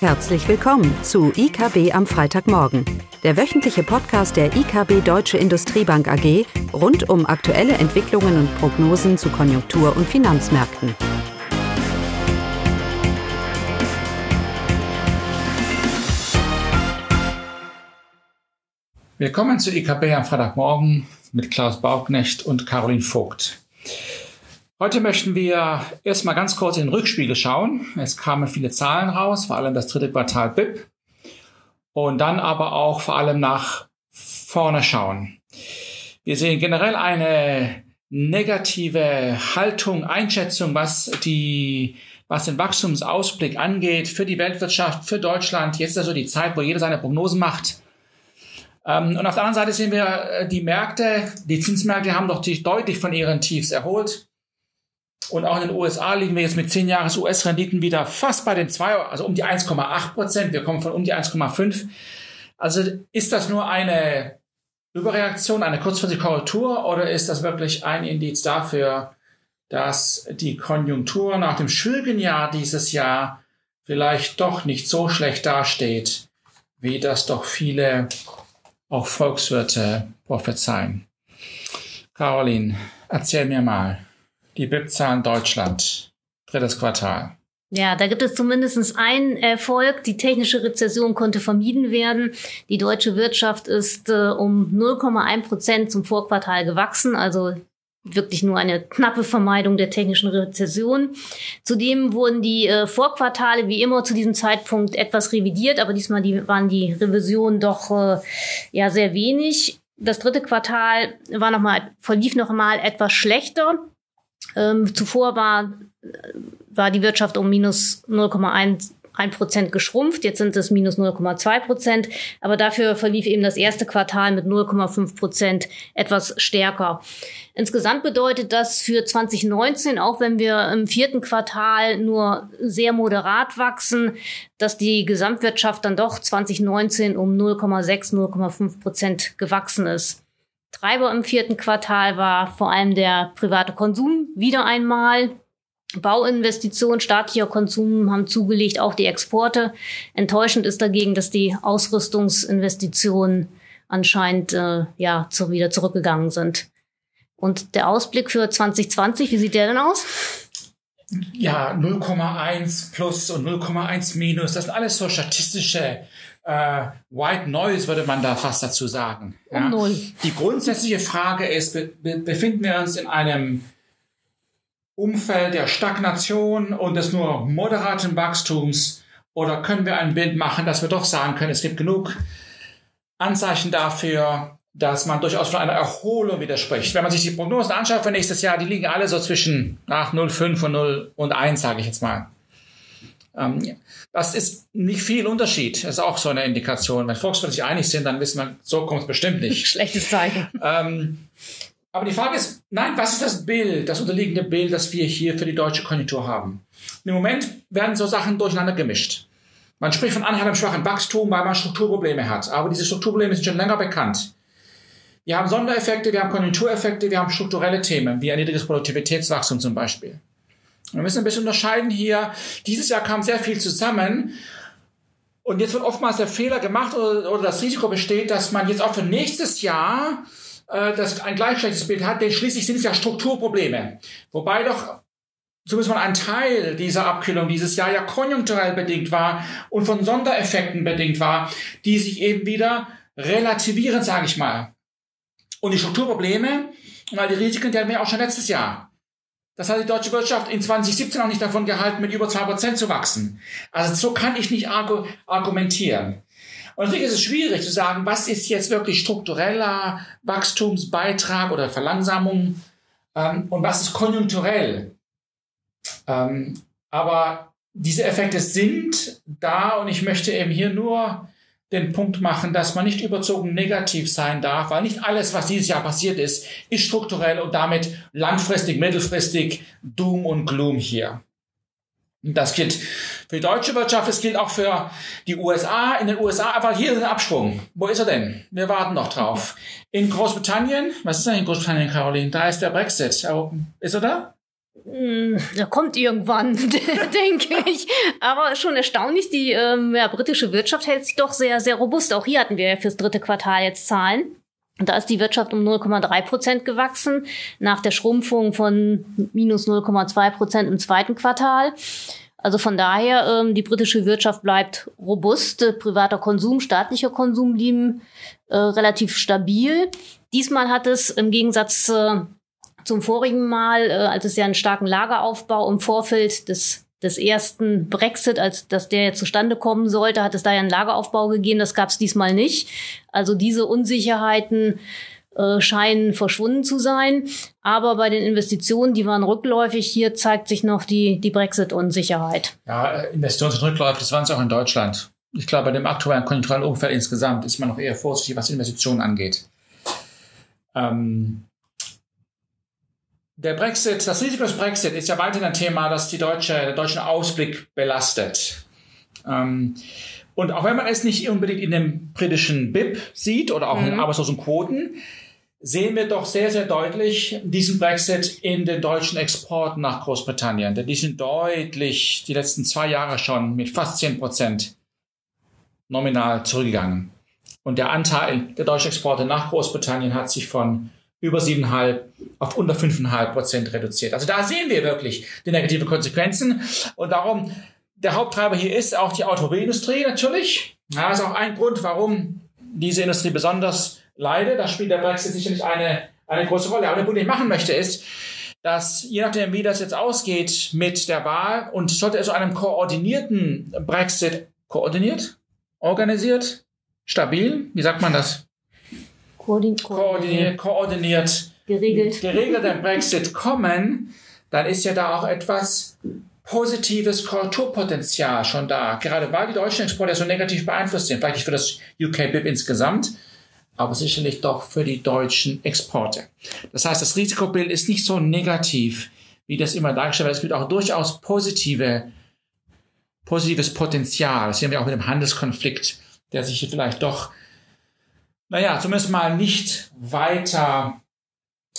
Herzlich willkommen zu IKB am Freitagmorgen, der wöchentliche Podcast der IKB Deutsche Industriebank AG rund um aktuelle Entwicklungen und Prognosen zu Konjunktur- und Finanzmärkten. Willkommen zu IKB am Freitagmorgen mit Klaus Bauknecht und Caroline Vogt. Heute möchten wir erstmal ganz kurz in den Rückspiegel schauen. Es kamen viele Zahlen raus, vor allem das dritte Quartal BIP. Und dann aber auch vor allem nach vorne schauen. Wir sehen generell eine negative Haltung, Einschätzung, was die was den Wachstumsausblick angeht für die Weltwirtschaft, für Deutschland. Jetzt ist also die Zeit, wo jeder seine Prognosen macht. Ähm, und auf der anderen Seite sehen wir äh, die Märkte, die Zinsmärkte haben doch deutlich von ihren Tiefs erholt. Und auch in den USA liegen wir jetzt mit 10 Jahres US-Renditen wieder fast bei den zwei, also um die 1,8 Prozent. Wir kommen von um die 1,5. Also ist das nur eine Überreaktion, eine kurzfristige Korrektur oder ist das wirklich ein Indiz dafür, dass die Konjunktur nach dem schwierigen Jahr dieses Jahr vielleicht doch nicht so schlecht dasteht, wie das doch viele auch Volkswirte prophezeien? Caroline, erzähl mir mal. Die BIP-Zahlen Deutschland, drittes Quartal. Ja, da gibt es zumindest einen Erfolg. Die technische Rezession konnte vermieden werden. Die deutsche Wirtschaft ist äh, um 0,1 Prozent zum Vorquartal gewachsen, also wirklich nur eine knappe Vermeidung der technischen Rezession. Zudem wurden die äh, Vorquartale wie immer zu diesem Zeitpunkt etwas revidiert, aber diesmal die, waren die Revisionen doch äh, ja sehr wenig. Das dritte Quartal war noch mal, verlief noch mal etwas schlechter. Ähm, zuvor war, war die Wirtschaft um minus 0,1 ein Prozent geschrumpft. Jetzt sind es minus 0,2 Prozent. Aber dafür verlief eben das erste Quartal mit 0,5 Prozent etwas stärker. Insgesamt bedeutet das für 2019, auch wenn wir im vierten Quartal nur sehr moderat wachsen, dass die Gesamtwirtschaft dann doch 2019 um 0,6, 0,5 Prozent gewachsen ist. Treiber im vierten Quartal war vor allem der private Konsum wieder einmal. Bauinvestitionen, staatlicher Konsum haben zugelegt, auch die Exporte. Enttäuschend ist dagegen, dass die Ausrüstungsinvestitionen anscheinend äh, ja zu, wieder zurückgegangen sind. Und der Ausblick für 2020, wie sieht der denn aus? Ja, 0,1 plus und 0,1 minus, das sind alles so statistische äh, White Noise, würde man da fast dazu sagen. Ja. Um null. Die grundsätzliche Frage ist, be befinden wir uns in einem Umfeld der Stagnation und des nur moderaten Wachstums oder können wir ein Bild machen, dass wir doch sagen können, es gibt genug Anzeichen dafür, dass man durchaus von einer Erholung widerspricht. Wenn man sich die Prognosen anschaut für nächstes Jahr, die liegen alle so zwischen nach 0,5 und 0 und 1, sage ich jetzt mal. Ähm, das ist nicht viel Unterschied. Das ist auch so eine Indikation. Wenn Volkswirte sich einig sind, dann wissen wir, so kommt es bestimmt nicht. Schlechtes Zeichen. Ähm, aber die Frage ist, nein, was ist das Bild, das unterliegende Bild, das wir hier für die deutsche Konjunktur haben? Im Moment werden so Sachen durcheinander gemischt. Man spricht von anhaltendem schwachen Wachstum, weil man Strukturprobleme hat. Aber diese Strukturprobleme sind schon länger bekannt. Wir haben Sondereffekte, wir haben Konjunktureffekte, wir haben strukturelle Themen, wie ein niedriges Produktivitätswachstum zum Beispiel. Wir müssen ein bisschen unterscheiden hier. Dieses Jahr kam sehr viel zusammen. Und jetzt wird oftmals der Fehler gemacht oder, oder das Risiko besteht, dass man jetzt auch für nächstes Jahr äh, das ein gleich schlechtes Bild hat, denn schließlich sind es ja Strukturprobleme. Wobei doch zumindest mal ein Teil dieser Abkühlung dieses Jahr ja konjunkturell bedingt war und von Sondereffekten bedingt war, die sich eben wieder relativieren, sage ich mal. Und die Strukturprobleme, weil die Risiken, die hatten wir auch schon letztes Jahr. Das hat die deutsche Wirtschaft in 2017 auch nicht davon gehalten, mit über zwei Prozent zu wachsen. Also so kann ich nicht argumentieren. Und natürlich ist es schwierig zu sagen, was ist jetzt wirklich struktureller Wachstumsbeitrag oder Verlangsamung ähm, und was ist konjunkturell. Ähm, aber diese Effekte sind da und ich möchte eben hier nur den Punkt machen, dass man nicht überzogen negativ sein darf, weil nicht alles, was dieses Jahr passiert ist, ist strukturell und damit langfristig, mittelfristig Doom und Gloom hier. Das gilt für die deutsche Wirtschaft, es gilt auch für die USA. In den USA einfach hier ist ein Absprung. Wo ist er denn? Wir warten noch drauf. In Großbritannien, was ist denn in Großbritannien, Caroline? Da ist der Brexit. Ist er da? Hm, er kommt irgendwann, denke ich. Aber schon erstaunlich, die ähm, ja, britische Wirtschaft hält sich doch sehr, sehr robust. Auch hier hatten wir ja fürs dritte Quartal jetzt Zahlen. Da ist die Wirtschaft um 0,3 Prozent gewachsen, nach der Schrumpfung von minus 0,2 Prozent im zweiten Quartal. Also von daher, ähm, die britische Wirtschaft bleibt robust. Äh, privater Konsum, staatlicher Konsum blieben äh, relativ stabil. Diesmal hat es im Gegensatz äh, zum vorigen Mal, äh, als es ja einen starken Lageraufbau im Vorfeld des des ersten Brexit, als dass der zustande kommen sollte, hat es da ja einen Lageraufbau gegeben. Das gab es diesmal nicht. Also diese Unsicherheiten äh, scheinen verschwunden zu sein. Aber bei den Investitionen, die waren rückläufig, hier zeigt sich noch die, die Brexit-Unsicherheit. Ja, Investitionen sind rückläufig, das waren es auch in Deutschland. Ich glaube, bei dem aktuellen konjunkturellen Umfeld insgesamt ist man noch eher vorsichtig, was Investitionen angeht. Ähm, der Brexit, das Risiko des Brexit ist ja weiterhin ein Thema, das die deutsche, den deutschen Ausblick belastet. Ähm, und auch wenn man es nicht unbedingt in dem britischen BIP sieht oder auch mhm. in den Arbeitslosenquoten, sehen wir doch sehr, sehr deutlich diesen Brexit in den deutschen Exporten nach Großbritannien. Denn die sind deutlich die letzten zwei Jahre schon mit fast 10 Prozent nominal zurückgegangen. Und der Anteil der deutschen Exporte nach Großbritannien hat sich von über 7,5 auf unter 5,5 Prozent reduziert. Also da sehen wir wirklich die negative Konsequenzen. Und darum, der Haupttreiber hier ist auch die Automobilindustrie natürlich. Das ist auch ein Grund, warum diese Industrie besonders leidet. Da spielt der Brexit sicherlich eine, eine große Rolle. Aber der Bund nicht machen möchte, ist, dass je nachdem, wie das jetzt ausgeht mit der Wahl und sollte es zu einem koordinierten Brexit koordiniert, organisiert, stabil, wie sagt man das? Koordiniert, koordiniert, koordiniert geregelt. geregelten Brexit kommen, dann ist ja da auch etwas positives Korrekturpotenzial schon da. Gerade weil die deutschen Exporte so negativ beeinflusst sind. Vielleicht nicht für das UK-BIP insgesamt, aber sicherlich doch für die deutschen Exporte. Das heißt, das Risikobild ist nicht so negativ, wie das immer dargestellt wird. Es gibt auch durchaus positive, positives Potenzial. Das sehen wir auch mit dem Handelskonflikt, der sich hier vielleicht doch naja, zumindest mal nicht weiter,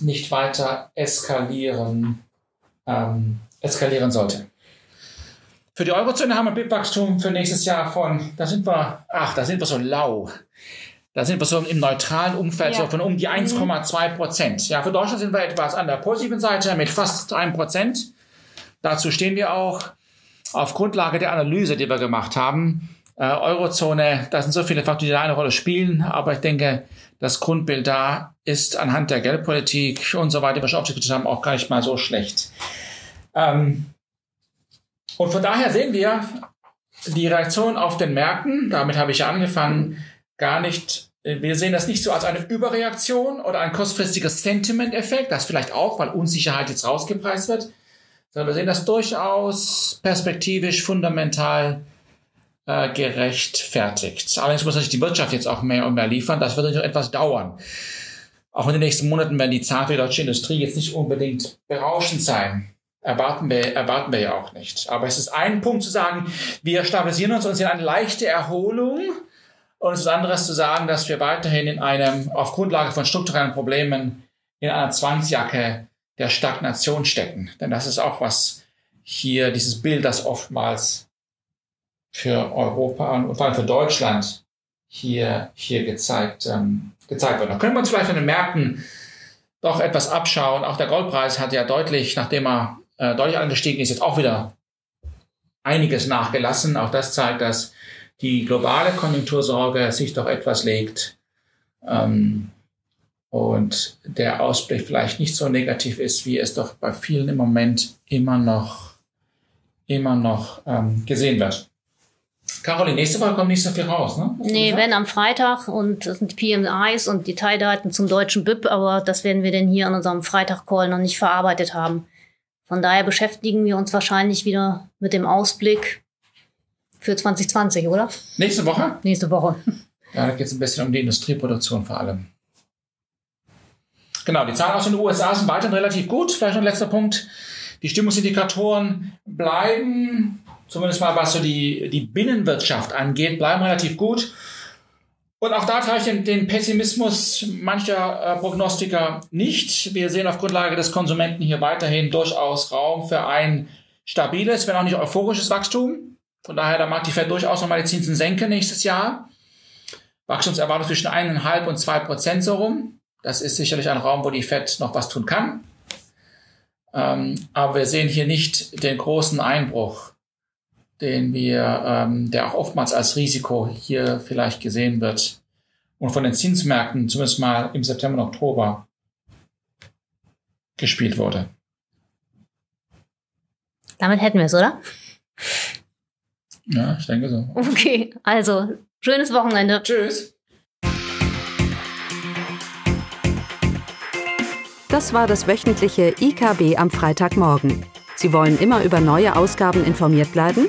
nicht weiter eskalieren, ähm, eskalieren sollte. Für die Eurozone haben wir BIP-Wachstum für nächstes Jahr von, da sind wir, ach, da sind wir so lau. Da sind wir so im neutralen Umfeld ja. so von um die 1,2 Prozent. Ja, für Deutschland sind wir etwas an der positiven Seite mit fast 1 Prozent. Dazu stehen wir auch auf Grundlage der Analyse, die wir gemacht haben äh, Eurozone, da sind so viele Faktoren, die da eine Rolle spielen, aber ich denke, das Grundbild da ist anhand der Geldpolitik und so weiter, die wir aufgedrückt haben, auch gar nicht mal so schlecht. Ähm, und von daher sehen wir die Reaktion auf den Märkten, damit habe ich ja angefangen, gar nicht, wir sehen das nicht so als eine Überreaktion oder ein kurzfristiges Sentiment-Effekt, das vielleicht auch, weil Unsicherheit jetzt rausgepreist wird, sondern wir sehen das durchaus perspektivisch fundamental äh, gerechtfertigt. Allerdings muss natürlich die Wirtschaft jetzt auch mehr und mehr liefern. Das wird natürlich noch etwas dauern. Auch in den nächsten Monaten werden die Zahlen für die deutsche Industrie jetzt nicht unbedingt berauschend sein. Erwarten wir, erwarten wir ja auch nicht. Aber es ist ein Punkt zu sagen, wir stabilisieren uns und sehen eine leichte Erholung. Und es ist anderes zu sagen, dass wir weiterhin in einem, auf Grundlage von strukturellen Problemen, in einer Zwangsjacke der Stagnation stecken. Denn das ist auch was hier, dieses Bild, das oftmals für Europa und vor allem für Deutschland hier, hier gezeigt, ähm, gezeigt wird. Da können wir uns vielleicht von den Märkten doch etwas abschauen. Auch der Goldpreis hat ja deutlich, nachdem er äh, deutlich angestiegen ist, jetzt auch wieder einiges nachgelassen. Auch das zeigt, dass die globale Konjunktursorge sich doch etwas legt ähm, und der Ausblick vielleicht nicht so negativ ist, wie es doch bei vielen im Moment immer noch, immer noch ähm, gesehen wird. Caroline, nächste Woche kommt nicht so viel raus, ne? nee, wenn am Freitag und das sind die PMIs und Detaildaten zum deutschen BIP, aber das werden wir denn hier an unserem Freitag-Call noch nicht verarbeitet haben. Von daher beschäftigen wir uns wahrscheinlich wieder mit dem Ausblick für 2020, oder? Nächste Woche? Nächste Woche. Ja, da geht es ein bisschen um die Industrieproduktion vor allem. Genau, die Zahlen aus den USA sind weiterhin relativ gut. Vielleicht noch ein letzter Punkt. Die Stimmungsindikatoren bleiben zumindest mal was so die, die Binnenwirtschaft angeht, bleiben relativ gut. Und auch da teile ich den, den Pessimismus mancher äh, Prognostiker nicht. Wir sehen auf Grundlage des Konsumenten hier weiterhin durchaus Raum für ein stabiles, wenn auch nicht euphorisches Wachstum. Von daher, da mag die Fed durchaus nochmal die Zinsen senken nächstes Jahr. Wachstumserwartung zwischen eineinhalb und zwei Prozent so rum. Das ist sicherlich ein Raum, wo die Fed noch was tun kann. Ähm, aber wir sehen hier nicht den großen Einbruch, den wir, ähm, der auch oftmals als Risiko hier vielleicht gesehen wird und von den Zinsmärkten zumindest mal im September und Oktober gespielt wurde. Damit hätten wir es, oder? Ja, ich denke so. Okay, also schönes Wochenende. Tschüss. Das war das wöchentliche IKB am Freitagmorgen. Sie wollen immer über neue Ausgaben informiert bleiben?